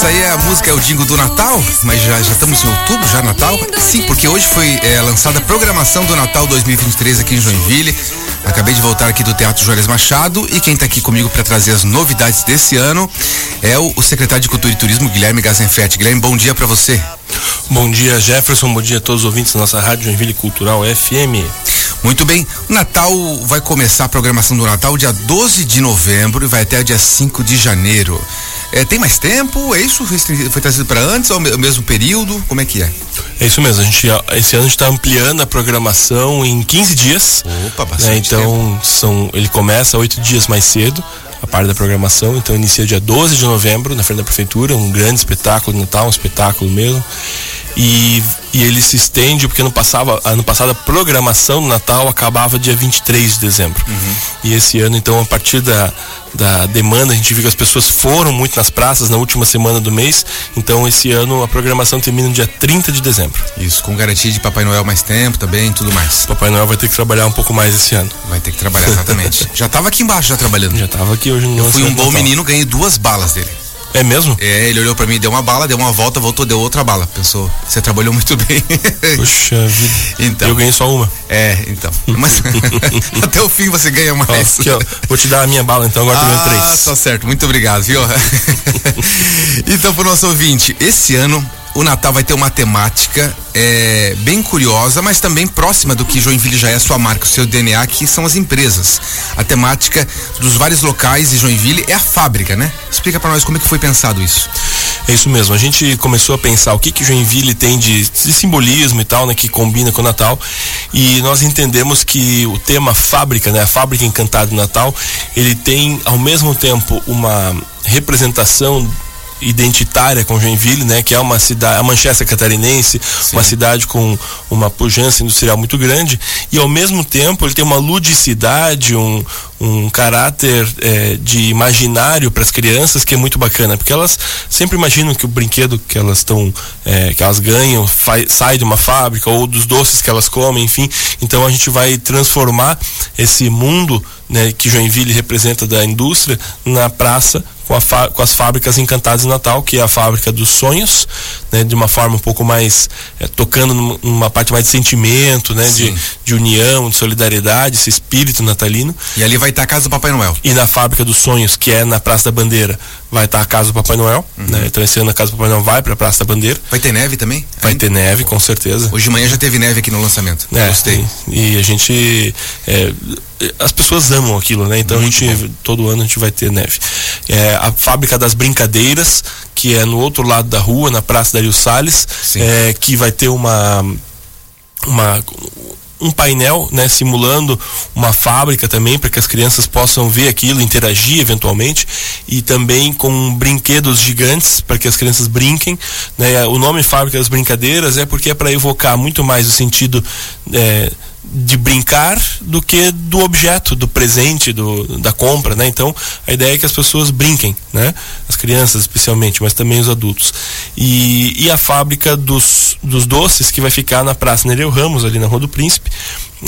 Essa aí é a música, é o Dingo do Natal, mas já, já estamos em outubro, já Natal? Sim, porque hoje foi é, lançada a programação do Natal 2023 aqui em Joinville. Acabei de voltar aqui do Teatro Juarez Machado e quem está aqui comigo para trazer as novidades desse ano é o, o, secretário de Cultura e Turismo, Guilherme Gazenfetti. Guilherme, bom dia para você. Bom dia, Jefferson. Bom dia a todos os ouvintes da nossa Rádio Joinville Cultural FM. Muito bem, o Natal vai começar a programação do Natal dia 12 de novembro e vai até dia 5 de janeiro. É, tem mais tempo? É isso? Foi, trazido para antes ou o mesmo período? Como é que é? É isso mesmo. A gente, esse ano a gente está ampliando a programação em 15 dias. Opa, bastante. Né? Então, tempo. são, ele começa oito dias mais cedo a parte da programação. Então inicia dia 12 de novembro na frente da prefeitura, um grande espetáculo de Natal, um espetáculo mesmo. E, e ele se estende, porque ano passado, ano passado a programação do Natal acabava dia 23 de dezembro. Uhum. E esse ano, então, a partir da, da demanda, a gente viu que as pessoas foram muito nas praças na última semana do mês. Então, esse ano a programação termina no dia 30 de dezembro. Isso, com garantia de Papai Noel mais tempo também tudo mais. Papai Noel vai ter que trabalhar um pouco mais esse ano. Vai ter que trabalhar, exatamente. já estava aqui embaixo, já trabalhando. Já estava aqui hoje no Eu fui um bom menino, ganhei duas balas dele. É mesmo? É, ele olhou para mim, deu uma bala, deu uma volta, voltou, deu outra bala. Pensou, você trabalhou muito bem. Puxa vida. Então. Eu ganhei só uma. É, então. Mas até o fim você ganha mais. Ó, aqui, ó, vou te dar a minha bala, então agora ah, tu ganha três. Ah, tá certo. Muito obrigado, viu? então, pro nosso ouvinte, esse ano o Natal vai ter uma temática é, bem curiosa, mas também próxima do que Joinville já é sua marca, o seu DNA, que são as empresas. A temática dos vários locais de Joinville é a fábrica, né? Explica para nós como é que foi pensado isso. É isso mesmo. A gente começou a pensar o que que Joinville tem de, de simbolismo e tal, né, que combina com o Natal, e nós entendemos que o tema fábrica, né, a fábrica encantada do Natal, ele tem ao mesmo tempo uma representação identitária com Joinville, né, que é uma cidade, a Manchester catarinense, Sim. uma cidade com uma pujança industrial muito grande, e ao mesmo tempo ele tem uma ludicidade, um, um caráter é, de imaginário para as crianças que é muito bacana, porque elas sempre imaginam que o brinquedo que elas estão, é, que elas ganham, sai de uma fábrica ou dos doces que elas comem, enfim. Então a gente vai transformar esse mundo né, que Joinville representa da indústria na praça com, com, as fábricas encantadas de Natal, que é a fábrica dos sonhos, né, de uma forma um pouco mais é, tocando numa parte mais de sentimento, né, de, de, união, de solidariedade, esse espírito natalino. E ali vai estar a casa do Papai Noel. E na fábrica dos sonhos, que é na Praça da Bandeira, vai estar a casa do Papai Noel. Uhum. Né? Então esse ano a casa do Papai Noel vai para a Praça da Bandeira. Vai ter neve também? Vai Ainda? ter neve, com certeza. Hoje de manhã já teve neve aqui no lançamento. É, Gostei. E, e a gente é, as pessoas amam aquilo, né? Então Muito a gente bom. todo ano a gente vai ter neve. É, a fábrica das brincadeiras, que é no outro lado da rua, na Praça Dario Salles, é, que vai ter uma uma um painel, né, simulando uma fábrica também para que as crianças possam ver aquilo, interagir eventualmente e também com brinquedos gigantes para que as crianças brinquem, né? O nome Fábrica das Brincadeiras é porque é para evocar muito mais o sentido é, de brincar do que do objeto, do presente, do, da compra, né? Então, a ideia é que as pessoas brinquem, né? As crianças especialmente, mas também os adultos. E, e a fábrica dos, dos doces que vai ficar na Praça Nereu Ramos, ali na Rua do Príncipe,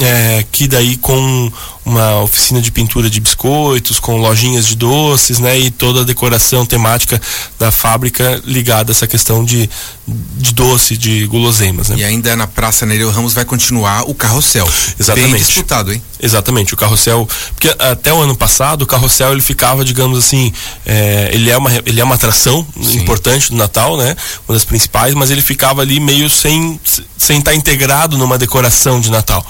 é, que daí com uma oficina de pintura de biscoitos, com lojinhas de doces, né? E toda a decoração temática da fábrica ligada a essa questão de, de doce, de guloseimas, né? E ainda na Praça Nereu Ramos vai continuar o carrossel. Exatamente. Bem disputado, hein? Exatamente, o carrossel, porque até o ano passado o carrossel ele ficava, digamos assim, é, ele, é uma, ele é uma atração Sim. importante do Natal, né? Uma das principais, mas ele ficava ali meio sem sem estar integrado numa decoração de Natal.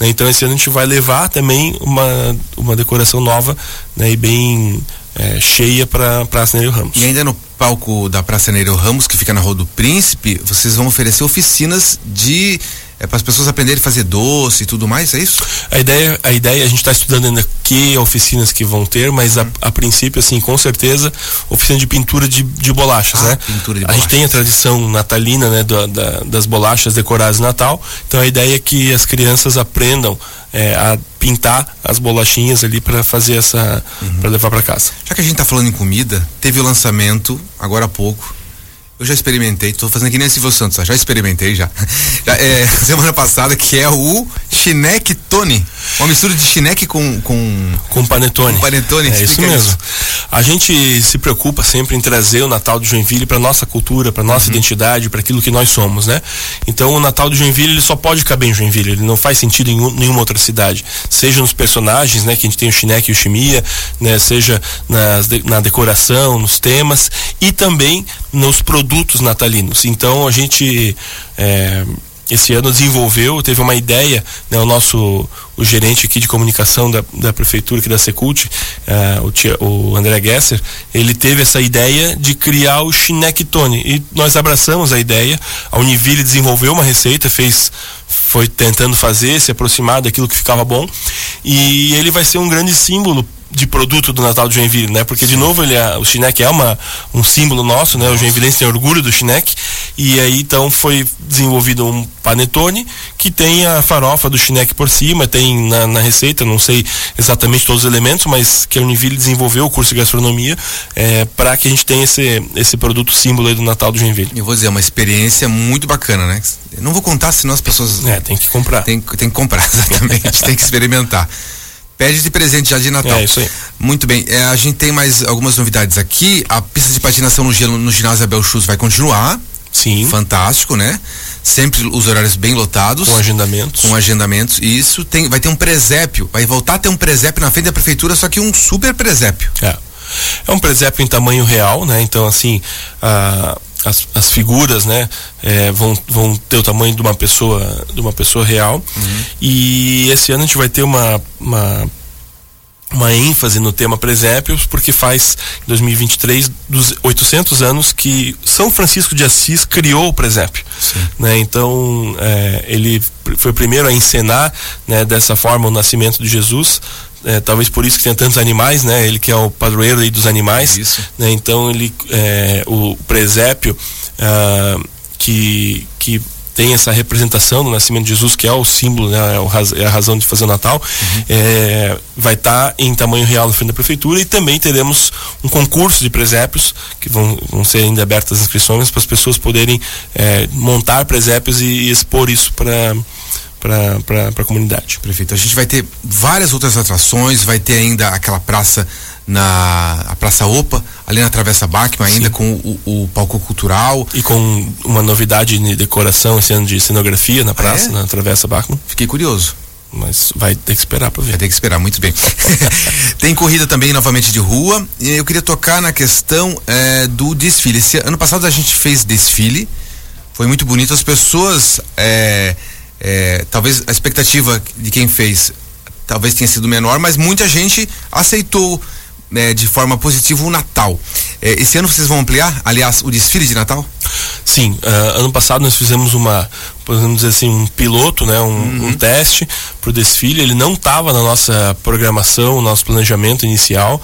Né? Então esse ano a gente vai levar também uma, uma decoração nova né? e bem é, cheia para Praça Neiro Ramos. E ainda no palco da Praça Neiro Ramos, que fica na Rua do Príncipe, vocês vão oferecer oficinas de é para as pessoas aprenderem a fazer doce e tudo mais, é isso? A ideia, a ideia a gente está estudando ainda que oficinas que vão ter, mas uhum. a, a, princípio, assim, com certeza, oficina de pintura de, de bolachas, ah, né? Pintura de a gente tem a tradição natalina, né, do, da, das bolachas decoradas de Natal, então a ideia é que as crianças aprendam é, a pintar as bolachinhas ali para fazer essa, uhum. para levar para casa. Já que a gente está falando em comida, teve o lançamento agora há pouco eu já experimentei, tô fazendo aqui nem Silvio Santos, já experimentei já. já é, semana passada, que é o Chineque Tony. Uma mistura de chineque com. Com, com panetone. Com panetone, é isso mesmo. Isso. A gente se preocupa sempre em trazer o Natal de Joinville para nossa cultura, para nossa uhum. identidade, para aquilo que nós somos, né? Então o Natal de Joinville ele só pode caber em Joinville, ele não faz sentido em nenhuma outra cidade, seja nos personagens, né, que a gente tem o Chineque e o Chimia, né, seja nas, na decoração, nos temas e também nos produtos natalinos. Então a gente é, esse ano desenvolveu, teve uma ideia, né, o nosso o gerente aqui de comunicação da, da prefeitura aqui da Secult, uh, o, tia, o André Gesser, ele teve essa ideia de criar o Chinectone e nós abraçamos a ideia. A Univille desenvolveu uma receita, fez foi tentando fazer, se aproximar daquilo que ficava bom e ele vai ser um grande símbolo de produto do Natal de Joinville, né? Porque de novo ele é, o Chineque é uma, um símbolo nosso, né? O Joinvilense tem orgulho do Chineque e aí então foi desenvolvido um panetone que tem a farofa do Chineque por cima, tem na, na, receita, não sei exatamente todos os elementos, mas que a Univille desenvolveu o curso de gastronomia é, para que a gente tenha esse, esse produto símbolo do Natal do Joinville. Eu vou dizer, é uma experiência muito bacana, né? Eu não vou contar, senão as pessoas. É, tem que comprar. Tem, tem que comprar, exatamente, tem que experimentar. Pede de presente já de Natal. É isso aí. Muito bem. É, a gente tem mais algumas novidades aqui. A pista de patinação no gelo no ginásio Abel Chus vai continuar. Sim. Fantástico, né? Sempre os horários bem lotados. Com agendamentos. Com agendamentos. E isso tem, vai ter um presépio. Vai voltar a ter um presépio na frente da prefeitura, só que um super presépio. É. É um presépio em tamanho real, né? Então, assim, a, as, as figuras, né, é, vão, vão ter o tamanho de uma pessoa, de uma pessoa real. Uhum. E esse ano a gente vai ter uma, uma uma ênfase no tema presépios, porque faz em 2023 dos 800 anos que São Francisco de Assis criou o presépio. Né? Então, é, ele foi o primeiro a encenar né, dessa forma o nascimento de Jesus. É, talvez por isso que tem tantos animais, né? Ele que é o padroeiro aí dos animais. Isso. Né? Então ele, é, o presépio ah, que, que tem essa representação do nascimento de Jesus, que é o símbolo, né, é, é a razão de fazer o Natal, uhum. é, vai estar tá em tamanho real no frente da prefeitura e também teremos um concurso de presépios, que vão, vão ser ainda abertas as inscrições para as pessoas poderem é, montar presépios e, e expor isso para para a comunidade. Prefeito, a gente vai ter várias outras atrações, vai ter ainda aquela praça na a Praça Opa, ali na Travessa Bachmann, ainda Sim. com o, o, palco cultural. E com uma novidade de decoração esse ano de cenografia na praça, ah, é? na Travessa Bachmann. Fiquei curioso. Mas vai ter que esperar para ver. Vai ter que esperar, muito bem. Tem corrida também novamente de rua. E eu queria tocar na questão é, do desfile. Esse ano passado a gente fez desfile. Foi muito bonito. As pessoas. É, é, talvez a expectativa de quem fez talvez tenha sido menor, mas muita gente aceitou né, de forma positiva o Natal. É, esse ano vocês vão ampliar, aliás, o desfile de Natal? Sim, uh, ano passado nós fizemos uma, podemos dizer assim, um piloto, né, um, uhum. um teste para o desfile. Ele não estava na nossa programação, nosso planejamento inicial.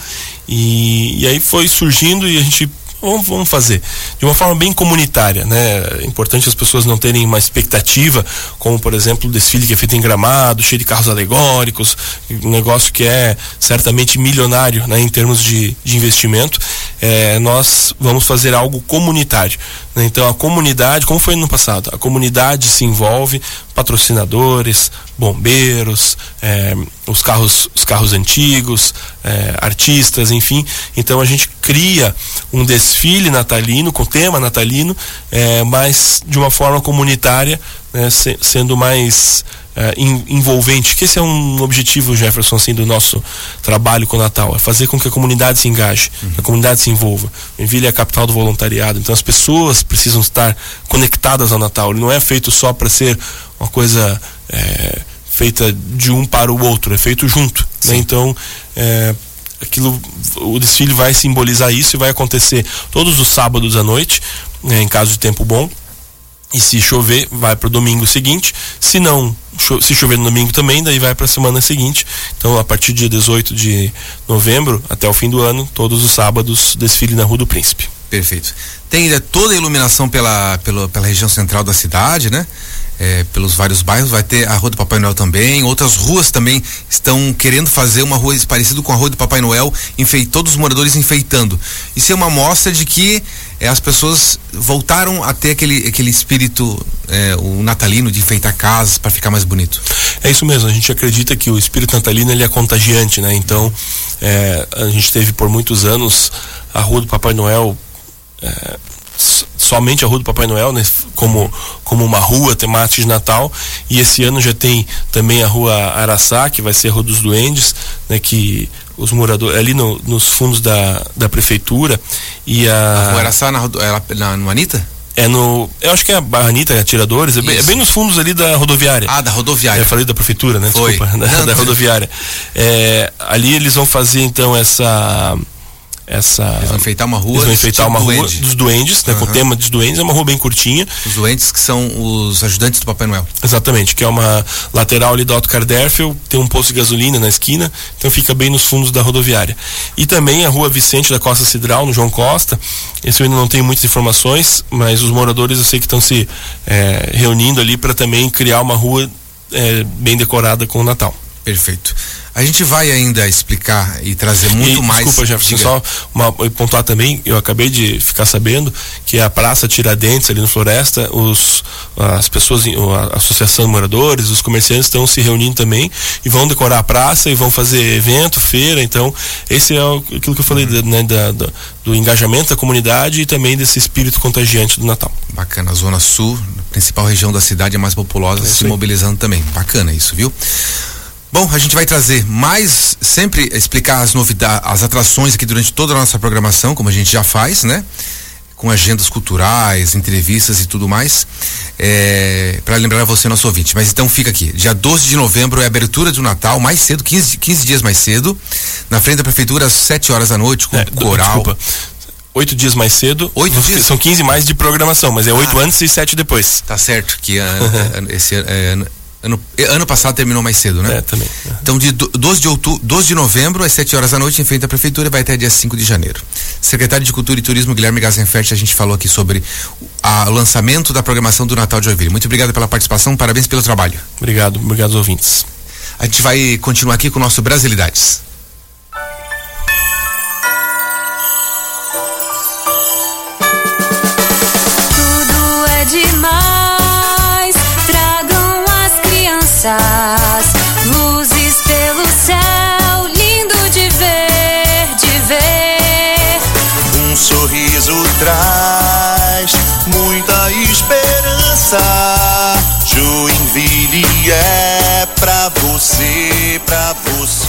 E, e aí foi surgindo e a gente vamos, vamos fazer de uma forma bem comunitária, né? É importante as pessoas não terem uma expectativa, como por exemplo o desfile que é feito em Gramado, cheio de carros alegóricos, um negócio que é certamente milionário, né? Em termos de, de investimento, é, nós vamos fazer algo comunitário. Né? Então a comunidade, como foi no passado, a comunidade se envolve, patrocinadores, bombeiros, é, os carros, os carros antigos, é, artistas, enfim. Então a gente cria um desfile natalino com tema natalino, é, mas de uma forma comunitária, né, se, sendo mais envolvente, que esse é um objetivo, Jefferson, assim, do nosso trabalho com o Natal, é fazer com que a comunidade se engaje, uhum. a comunidade se envolva. Envilha é a capital do voluntariado, então as pessoas precisam estar conectadas ao Natal. Ele não é feito só para ser uma coisa é, feita de um para o outro, é feito junto. Né? Então, é, aquilo, o desfile vai simbolizar isso e vai acontecer todos os sábados à noite, né, em caso de tempo bom. E se chover, vai para o domingo seguinte. Se não, se chover no domingo também, daí vai para a semana seguinte. Então, a partir do dia 18 de novembro até o fim do ano, todos os sábados, desfile na Rua do Príncipe. Perfeito. Tem ainda toda a iluminação pela, pela, pela região central da cidade, né? É, pelos vários bairros, vai ter a Rua do Papai Noel também. Outras ruas também estão querendo fazer uma rua parecida com a Rua do Papai Noel, enfei, todos os moradores enfeitando. Isso é uma mostra de que é, as pessoas voltaram a ter aquele, aquele espírito é, o natalino de enfeitar casas para ficar mais bonito. É isso mesmo, a gente acredita que o espírito natalino ele é contagiante, né? Então, é, a gente teve por muitos anos a Rua do Papai Noel é, somente a Rua do Papai Noel, né, como, como uma rua temática de Natal. E esse ano já tem também a Rua Araçá, que vai ser a Rua dos Duendes, né, que os moradores, ali no, nos fundos da, da prefeitura. E a, a Rua Araçá na, na, no Anitta? É no. Eu acho que é a Anitta Atiradores, é bem, é bem, nos fundos ali da rodoviária. Ah, da rodoviária. Eu falei da prefeitura, né? Foi. Desculpa, da, da rodoviária. É, ali eles vão fazer então essa essa. Eles vão enfeitar uma rua. Eles vão enfeitar uma rua dos duendes, né? Uhum. Com o tema dos duendes, é uma rua bem curtinha. Os duendes que são os ajudantes do Papai Noel. Exatamente, que é uma lateral ali da Otto Carderfield, tem um posto de gasolina na esquina, então fica bem nos fundos da rodoviária. E também a rua Vicente da Costa Cidral, no João Costa. Esse eu ainda não tenho muitas informações, mas os moradores eu sei que estão se é, reunindo ali para também criar uma rua é, bem decorada com o Natal. Perfeito. A gente vai ainda explicar e trazer muito e, mais. Desculpa, Jefferson, só uma, pontuar também, eu acabei de ficar sabendo que a Praça Tiradentes ali no Floresta, os, as pessoas, a Associação de Moradores, os comerciantes estão se reunindo também e vão decorar a praça e vão fazer evento, feira, então esse é aquilo que eu falei, uhum. né, da, da, do engajamento da comunidade e também desse espírito contagiante do Natal. Bacana, a Zona Sul, principal região da cidade, é mais populosa, é se mobilizando também. Bacana isso, viu? Bom, a gente vai trazer mais, sempre explicar as novidades, as atrações aqui durante toda a nossa programação, como a gente já faz, né? Com agendas culturais, entrevistas e tudo mais. É, para lembrar você, nosso ouvinte. Mas então fica aqui. Dia 12 de novembro é a abertura do Natal, mais cedo, 15, 15 dias mais cedo, na frente da prefeitura, às 7 horas da noite, com é, coral. Desculpa oito dias mais cedo. Oito dias? São 15 mais de programação, mas é oito ah, antes e sete depois. Tá certo, que uh, esse uh, Ano, ano passado terminou mais cedo, né? É, também. Então, de 12 de, outubro, 12 de novembro, às 7 horas da noite, em frente à Prefeitura, vai até dia 5 de janeiro. Secretário de Cultura e Turismo, Guilherme Gazenfert, a gente falou aqui sobre o lançamento da programação do Natal de Joinville. Muito obrigado pela participação, parabéns pelo trabalho. Obrigado, obrigado aos ouvintes. A gente vai continuar aqui com o nosso Brasilidades. Luzes pelo céu, lindo de ver, de ver. Um sorriso traz muita esperança. Joinville é pra você, pra você.